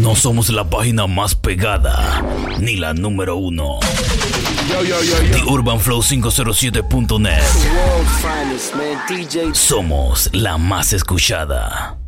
No somos la página más pegada, ni la número uno. The Urban Flow 507.net. Somos la más escuchada.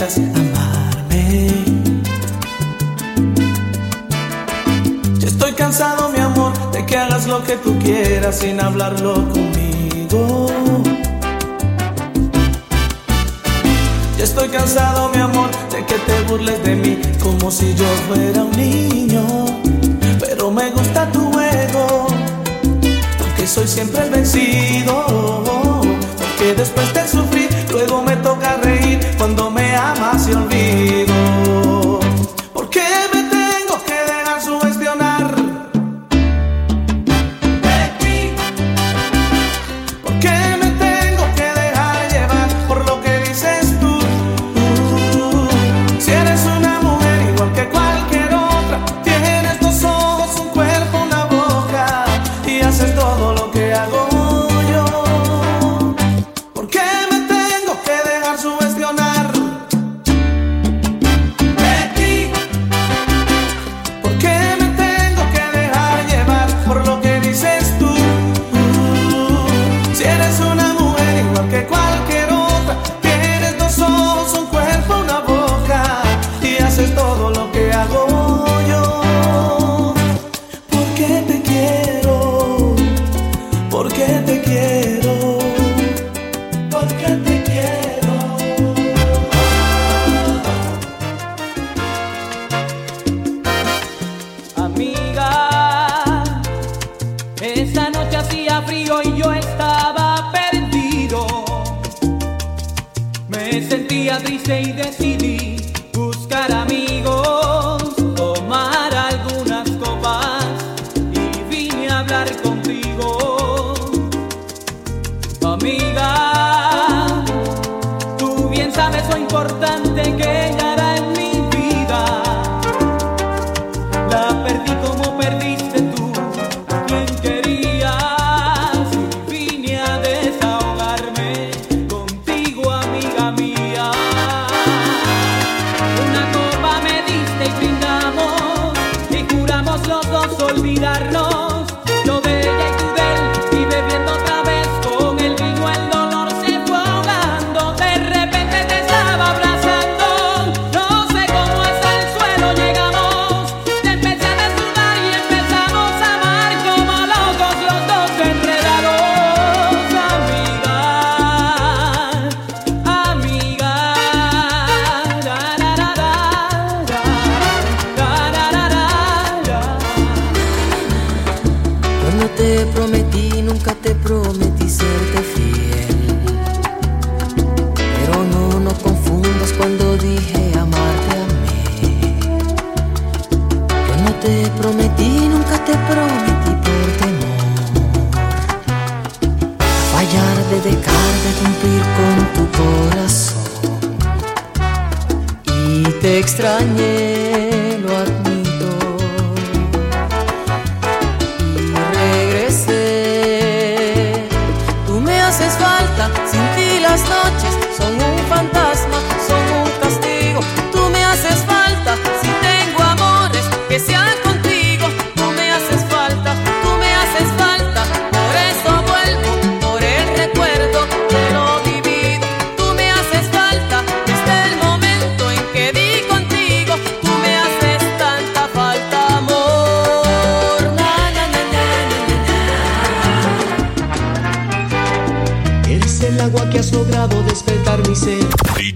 cuestas amarme. Ya estoy cansado, mi amor, de que hagas lo que tú quieras sin hablarlo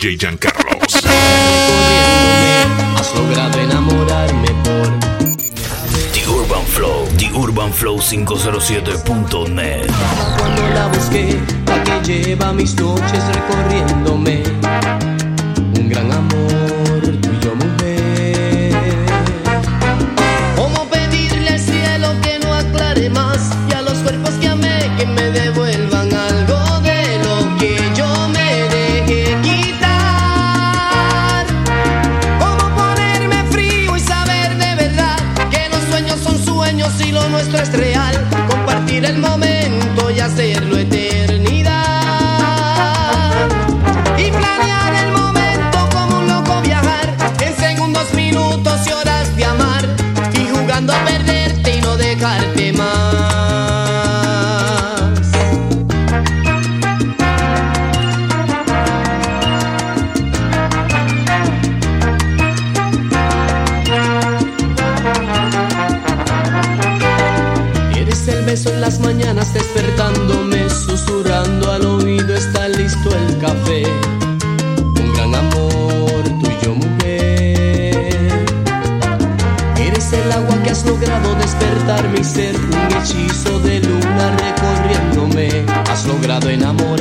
DJ Giancarlos. Has logrado enamorarme por The Urban Flow, The Urban Flow 507.net. Cuando la busqué, la que lleva mis noches recorriéndome ser un hechizo de luna recorriéndome. Has logrado enamorar.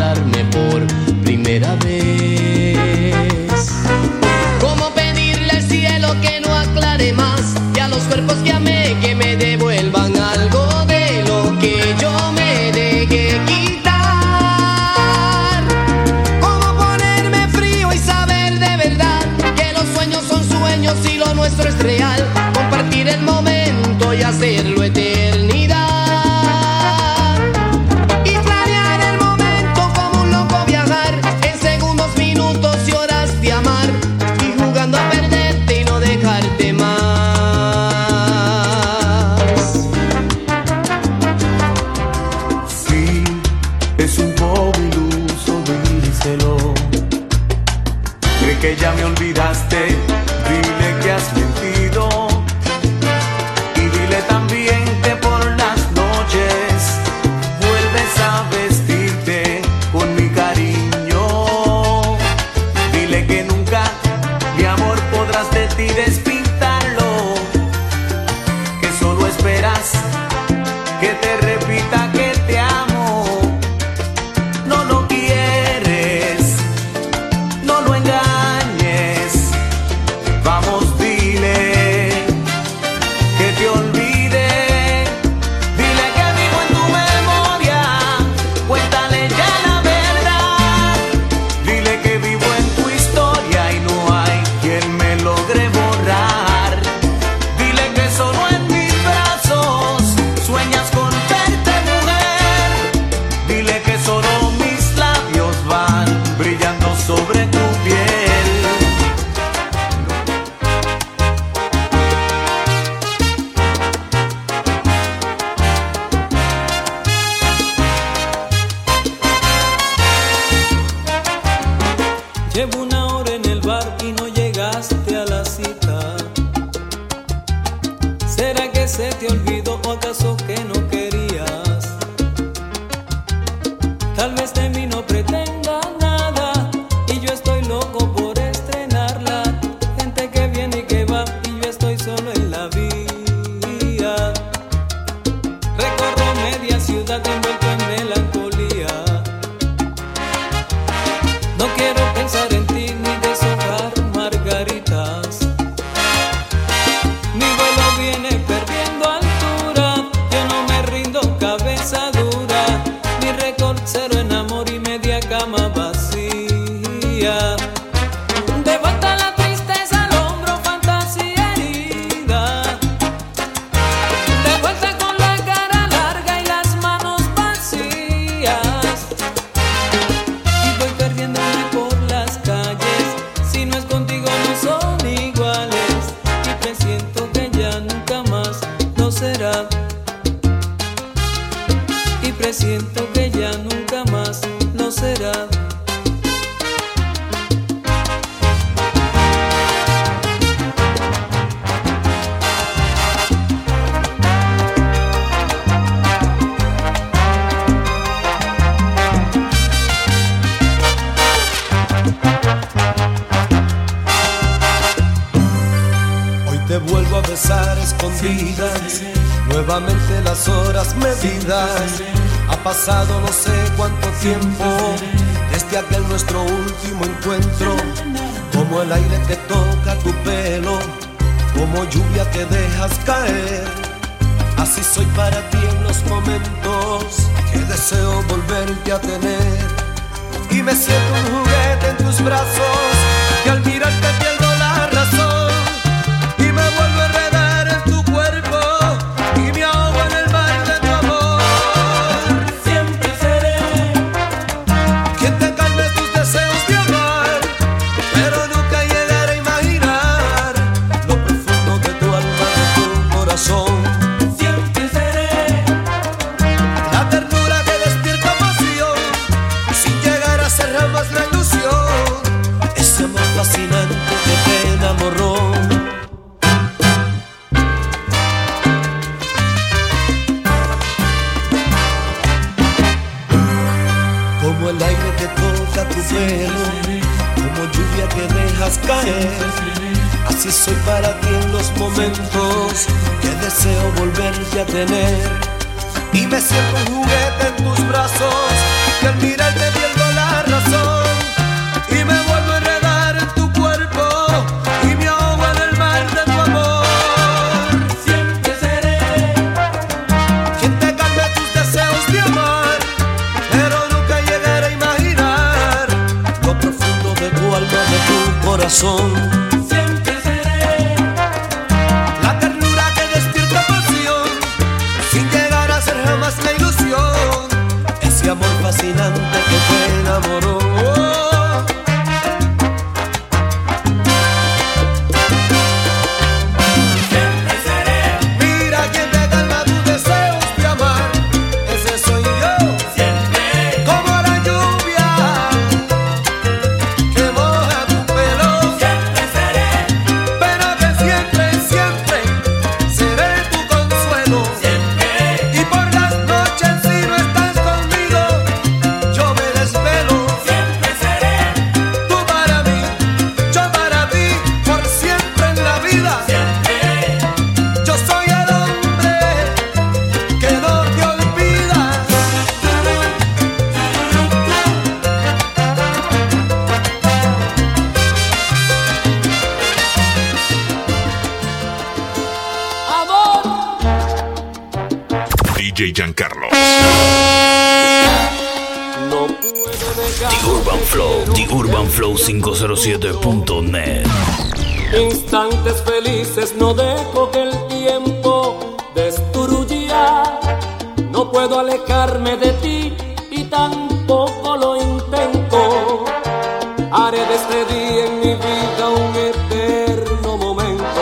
Flow507.net. Instantes felices, no dejo que el tiempo destruya. No puedo alejarme de ti y tampoco lo intento. Haré de este día en mi vida un eterno momento.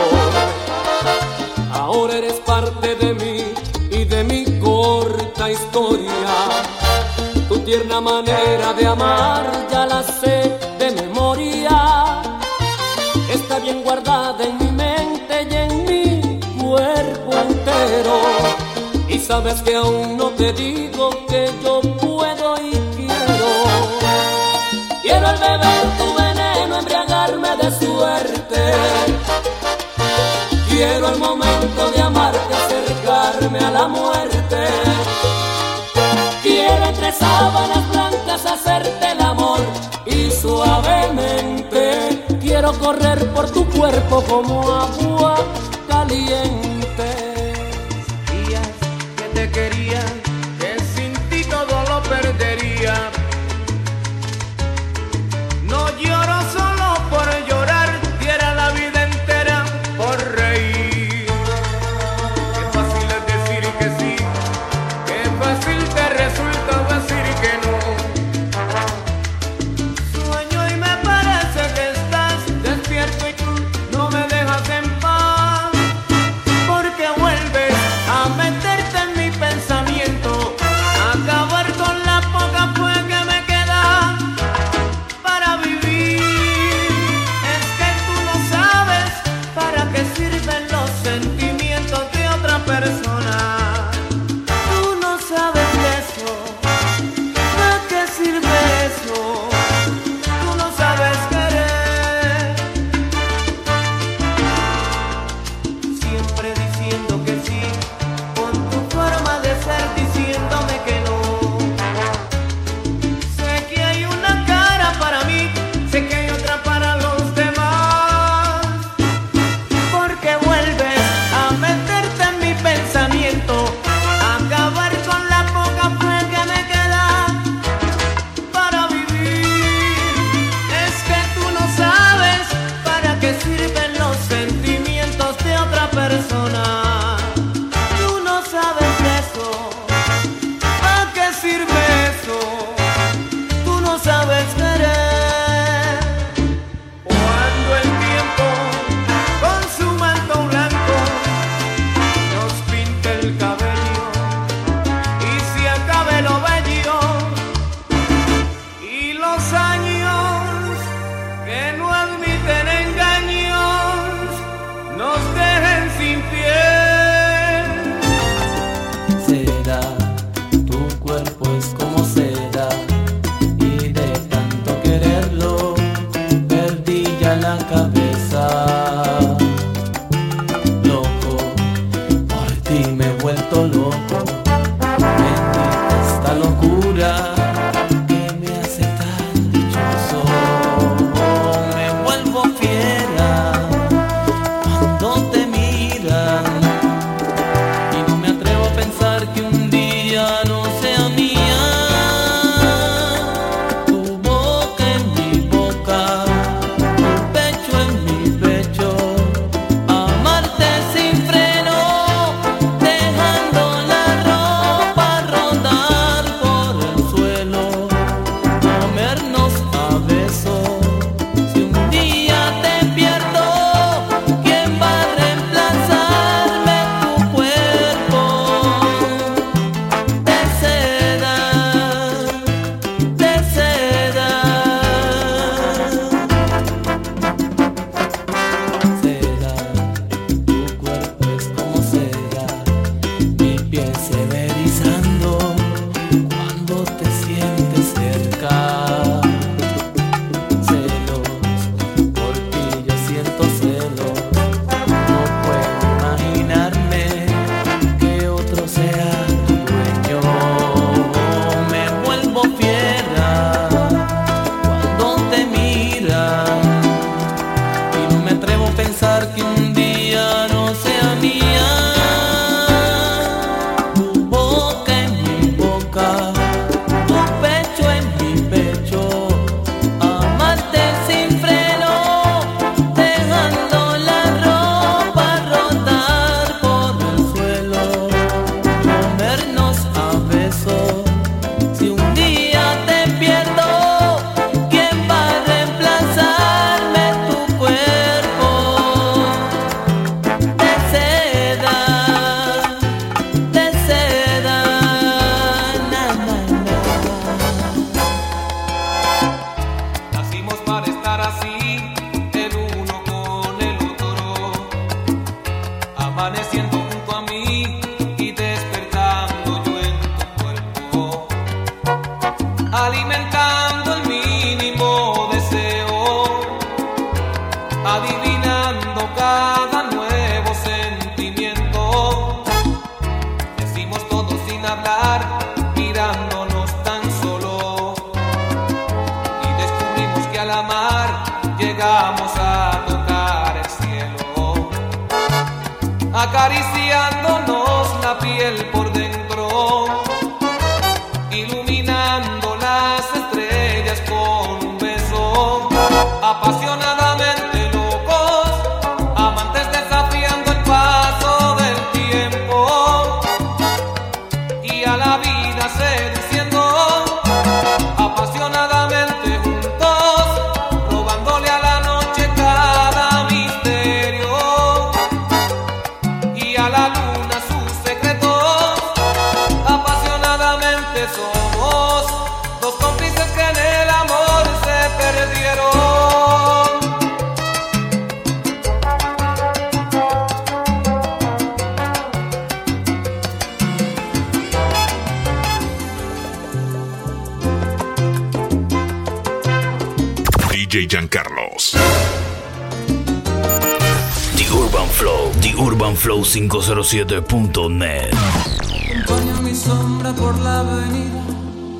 Ahora eres parte de mí y de mi corta historia. Tu tierna manera de amar sabes que aún no te digo que yo puedo y quiero. Quiero al beber tu veneno, embriagarme de suerte. Quiero el momento de amarte, acercarme a la muerte. Quiero entre sábanas blancas hacerte el amor y suavemente quiero correr por tu cuerpo como agua. 507.net. Acompaño mi sombra por la avenida,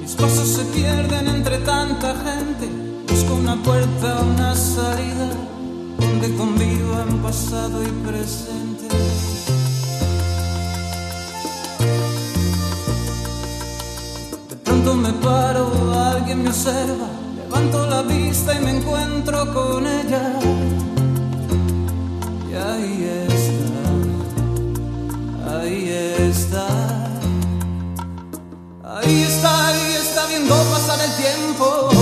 mis pasos se pierden entre tanta gente. Busco una puerta, una salida, donde convivan pasado y presente. De pronto me paro, alguien me observa, levanto la vista y me encuentro con ella. Y ahí es. Ahí está, ahí está viendo pasar el tiempo.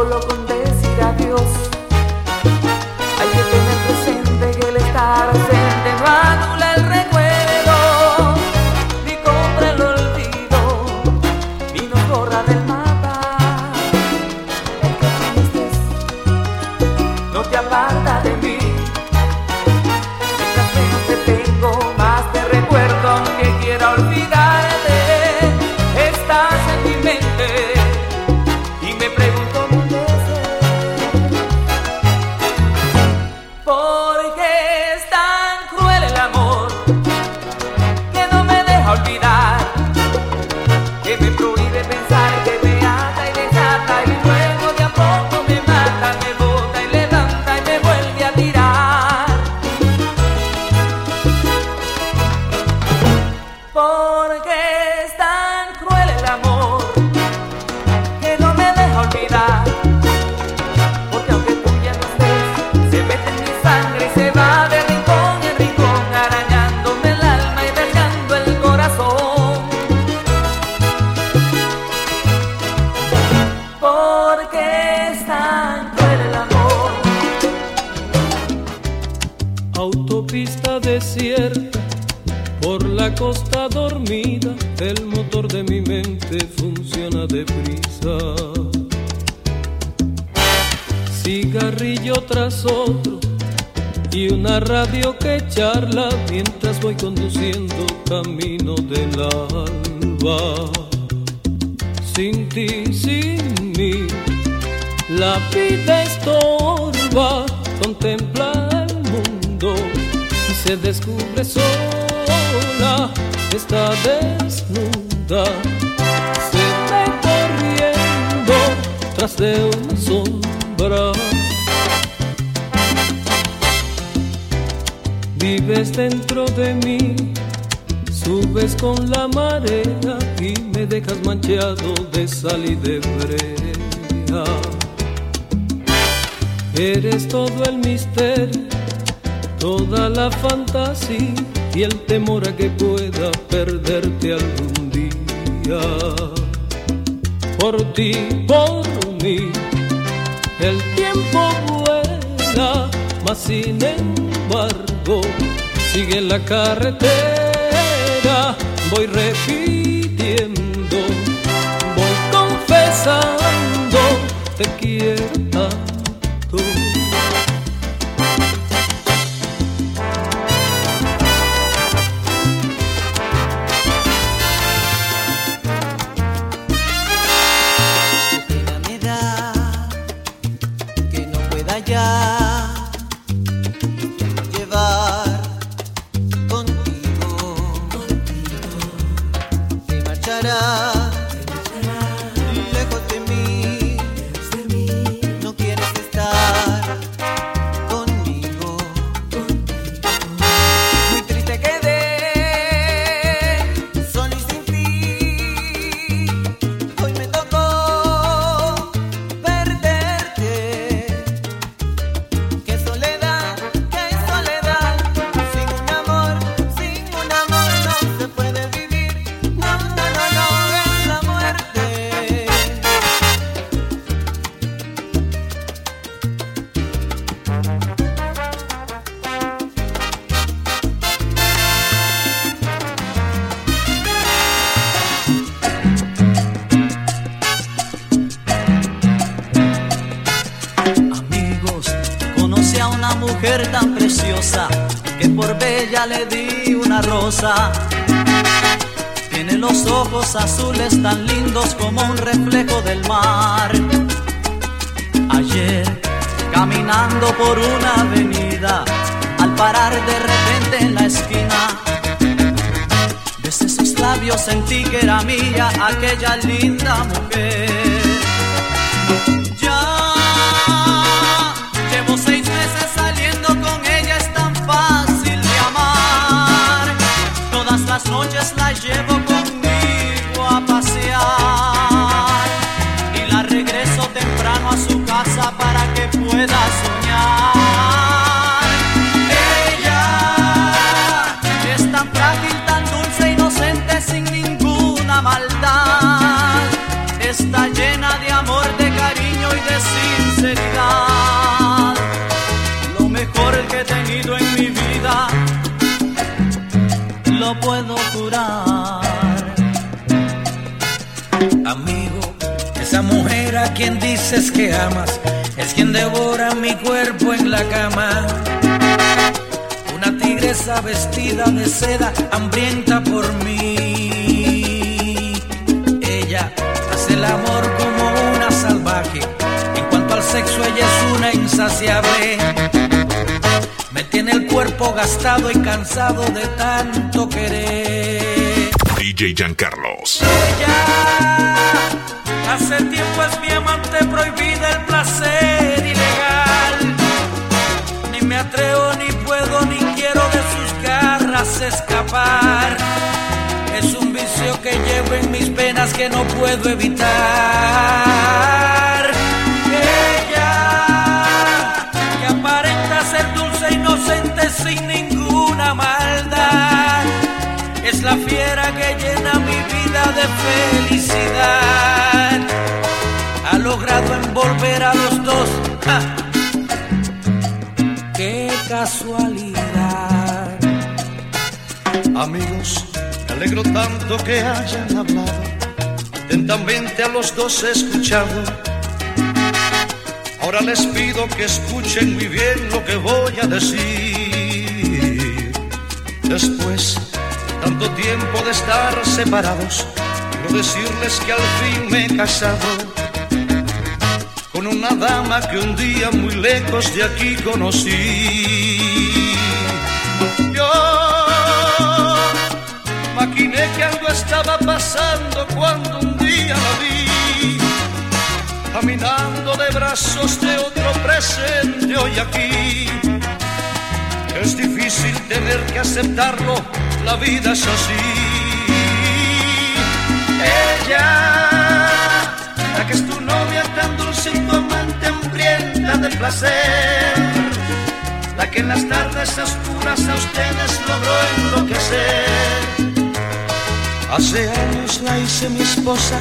solo con decir adiós. cigarrillo tras otro y una radio que charla mientras voy conduciendo camino del alba. Sin ti, sin mí, la vida estorba, contempla el mundo y se descubre sola, está desnuda, se ve corriendo tras de un sol Vives dentro de mí, subes con la marea y me dejas manchado de sal y de brea. Eres todo el misterio toda la fantasía y el temor a que pueda perderte algún día. Por ti, por mí, el tiempo vuela, mas sin embargo sigue la carretera, voy repitiendo, voy confesando, te quiero Tiene por una avenida, al parar de repente en la esquina, desde sus labios sentí que era mía aquella linda mujer. noches la llevo conmigo a pasear y la regreso temprano a su casa para que pueda soñar. Dices que amas es quien devora mi cuerpo en la cama. Una tigresa vestida de seda, hambrienta por mí. Ella hace el amor como una salvaje. En cuanto al sexo, ella es una insaciable tiene el cuerpo gastado y cansado de tanto querer. DJ Giancarlos. Ella hace tiempo es mi amante prohibida el placer ilegal. Ni me atrevo, ni puedo, ni quiero de sus garras escapar. Es un vicio que llevo en mis penas que no puedo evitar. sin ninguna maldad. Es la fiera que llena mi vida de felicidad. Amigos, me alegro tanto que hayan hablado. Atentamente a los dos he escuchado. Ahora les pido que escuchen muy bien lo que voy a decir. Después, tanto tiempo de estar separados, quiero decirles que al fin me he casado con una dama que un día muy lejos de aquí conocí. Maquiné que algo estaba pasando cuando un día la vi, caminando de brazos de otro presente hoy aquí es difícil tener que aceptarlo, la vida es así. Ella, la que es tu novia tan dulce y amante hambrienta de placer, la que en las tardes oscuras a ustedes logró enloquecer. Hace años la hice mi esposa,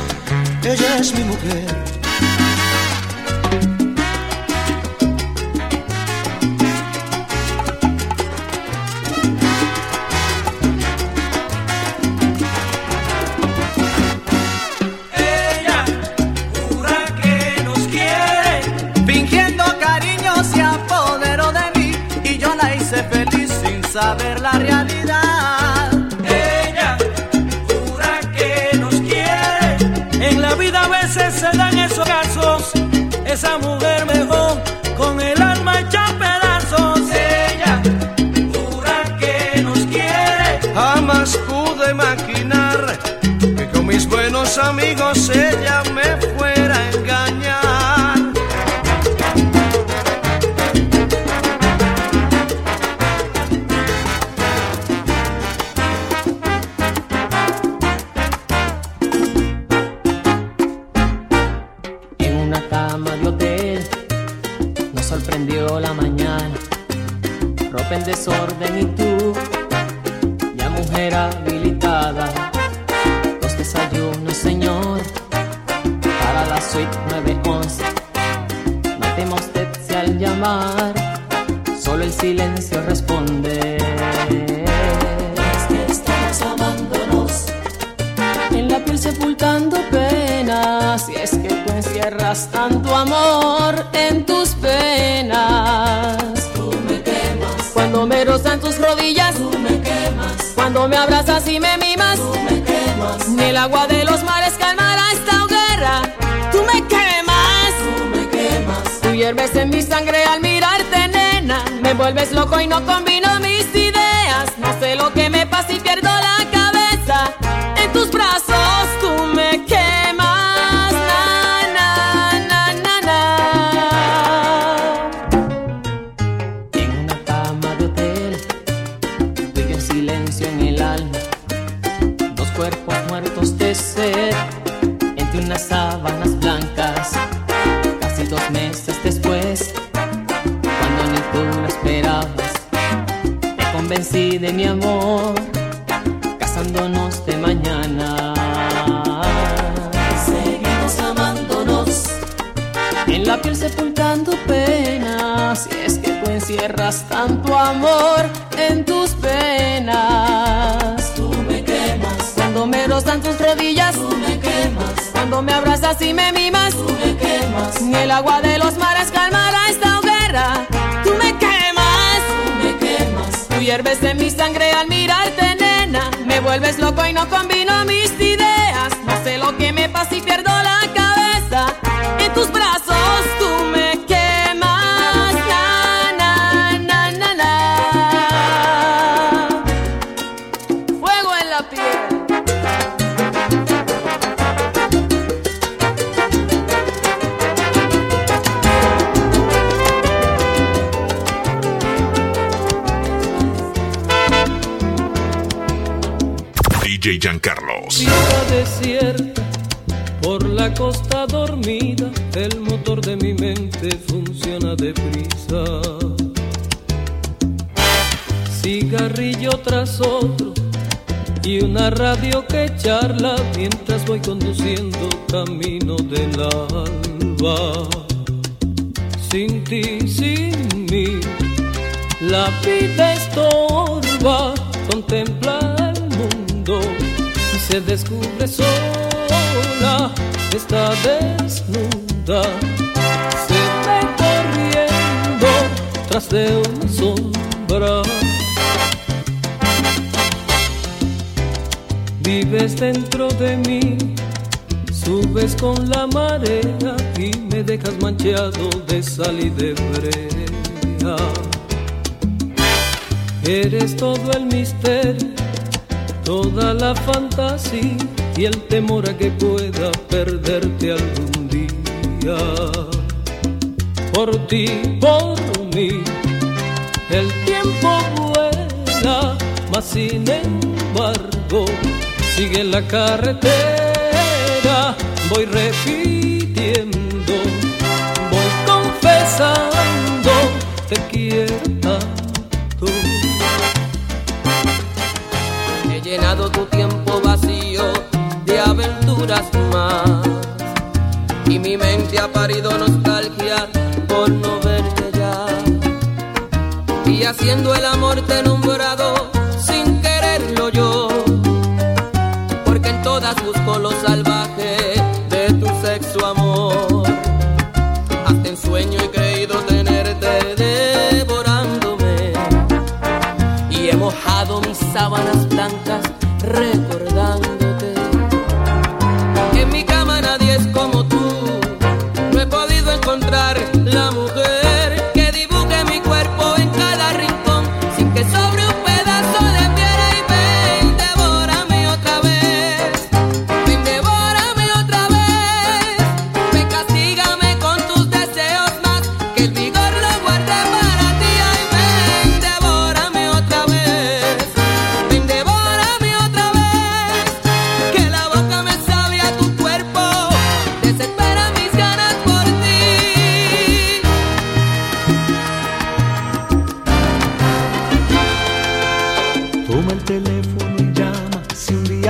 ella es mi mujer. Cuando me abrazas y me mimas, tú me quemas. Ni el agua de los mares calmará esta hoguera. Tú me quemas, tú me quemas. Tú hierves en mi sangre al mirarte, nena. Me vuelves loco y no combino mis ideas. No sé lo que me pasa amor en tus penas. Tú me quemas cuando me rozan tus rodillas, tú me quemas. Cuando me abrazas y me mimas, tú me quemas. Ni el agua de los mares calmará esta hoguera. Tú me quemas, tú me quemas. Tú hierves en mi sangre al mirarte, nena. Me vuelves loco y no combino mis ideas. No sé lo que me pasa y pierdo la DJ Giancarlos. Desierta, por la costa dormida, el motor de mi mente funciona deprisa. Cigarrillo tras otro y una radio que charla mientras voy conduciendo camino del alba. Sin ti, sin mí, la vida estorba, se descubre sola, está desnuda, se ve corriendo tras de una sombra. Vives dentro de mí, subes con la marea y me dejas manchado de sal y de brea. Eres todo el misterio, toda la fantasía y el temor a que pueda perderte algún día. Por ti, por mí, el tiempo vuela, mas sin embargo sigue la carretera, voy repitiendo, voy confesando, Y mi mente ha parido nostalgia por no verte ya. Y haciendo el amor te he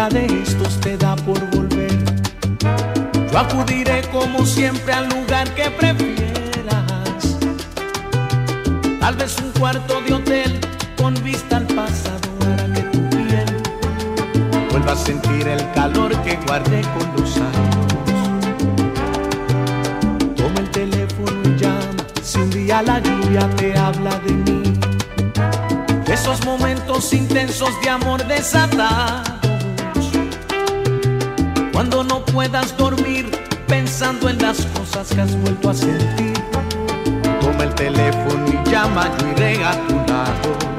de estos te da por volver. Yo acudiré como siempre al lugar que prefieras. Tal vez un cuarto de hotel con vista al pasado hará que tu piel vuelva a sentir el calor que guardé con los años. Toma el teléfono y llama si un día la lluvia te habla de mí esos momentos intensos de amor desatados. Cuando no puedas dormir pensando en las cosas que has vuelto a sentir, toma el teléfono y llama, yo iré a tu lado.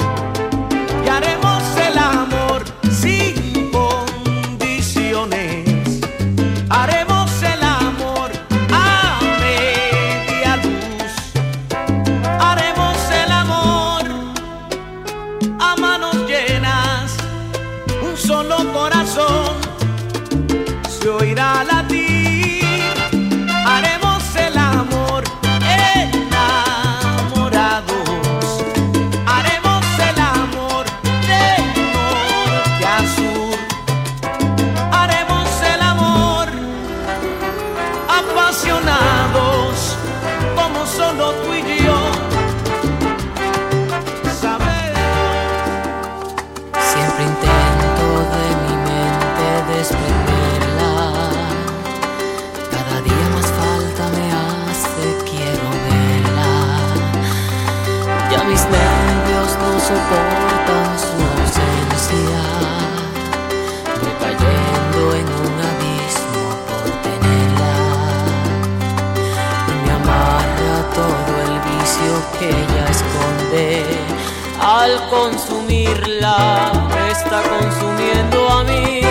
Al consumirla, me está consumiendo a mí.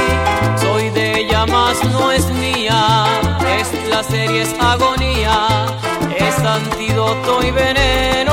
Soy de ella, más no es mía. Es placer y es agonía. Es antídoto y veneno.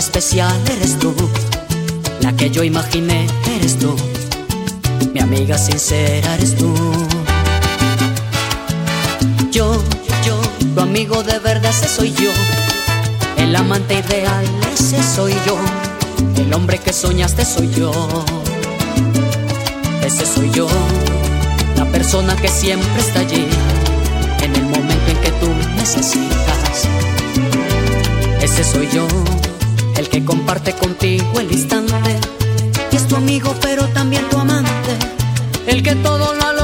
Especial eres tú, la que yo imaginé eres tú, mi amiga sincera eres tú. Yo, yo, tu amigo de verdad ese soy yo, el amante ideal ese soy yo, el hombre que soñaste soy yo, ese soy yo, la persona que siempre está allí, en el momento en que tú necesitas. Ese soy yo, el que comparte contigo el instante. Y es tu amigo, pero también tu amante. El que todo lo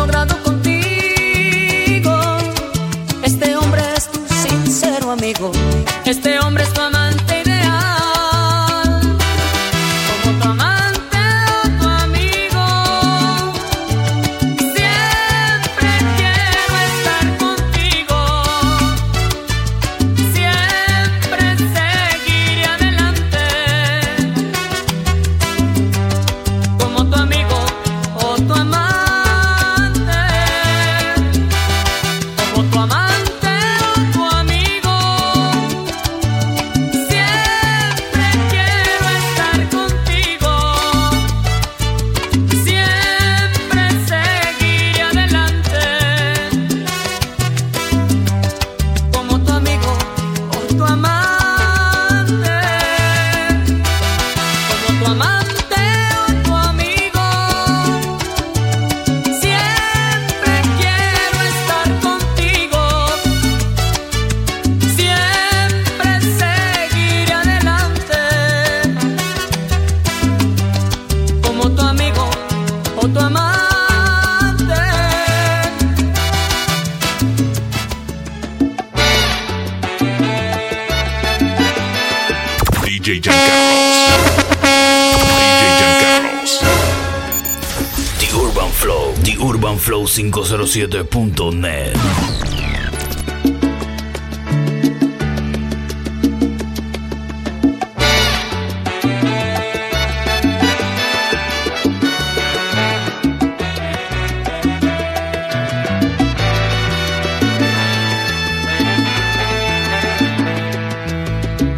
507.net.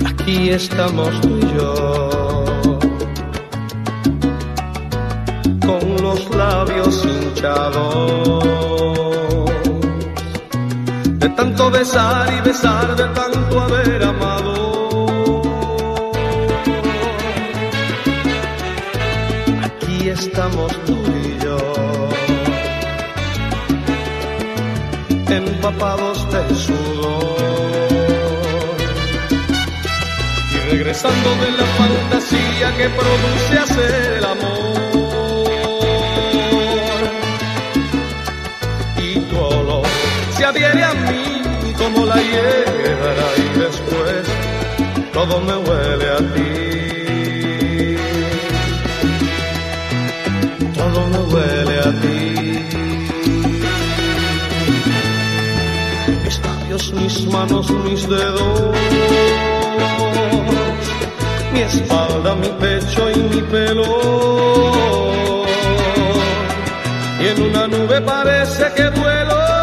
Aquí estamos tú y yo, con los labios hinchados, tanto besar y besar, de tanto haber amado. Aquí estamos tú y yo, empapados de sudor. y regresando de la fantasía que produce hacer el amor. Adhiere a mí como la hiedra y después todo me huele a ti. Todo me huele a ti. Mis labios, mis manos, mis dedos mi espalda, mi pecho y mi pelo. Y en una nube parece que vuelo.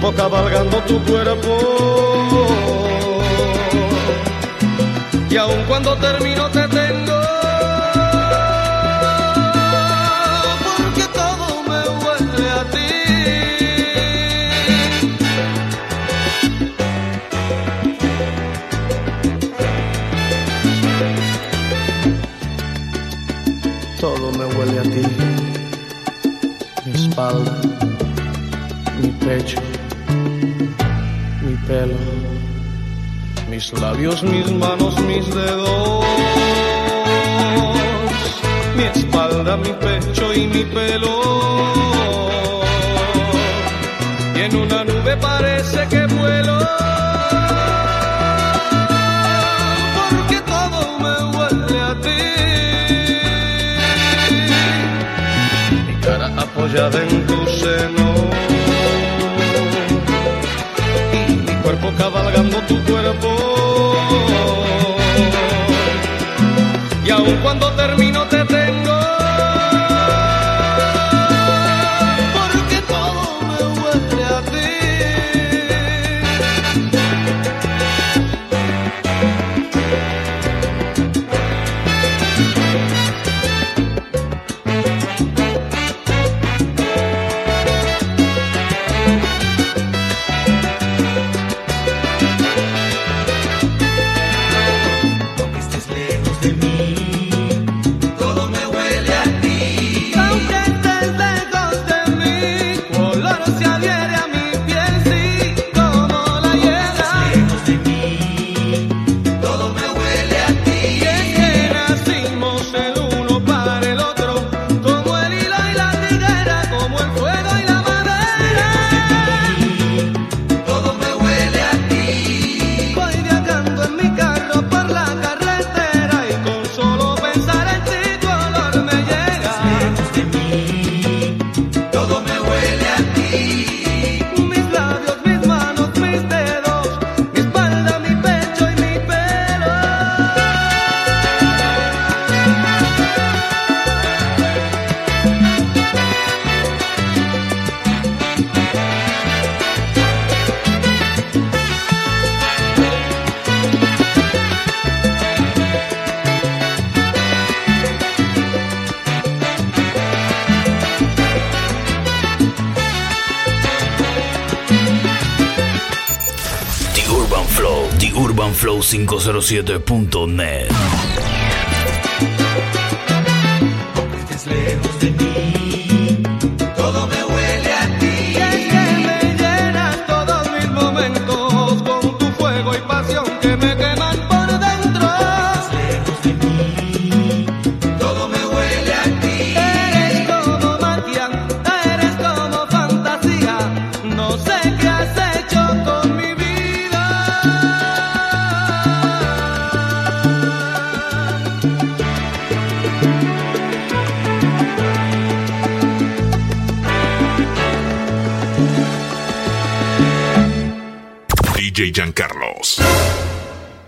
Cuerpo cabalgando tu cuerpo. Y aun cuando termino te tengo. Porque todo me huele a ti. Todo me huele a ti. Mis labios, mis manos, mis dedos, mi espalda, mi pecho y mi pelo. Y en una nube parece que vuelo. Porque todo me huele a ti. Mi cara apoyada en tu seno. Cabalgando tu cuerpo. Y aun cuando termino te 507.net. Estés lejos de mí,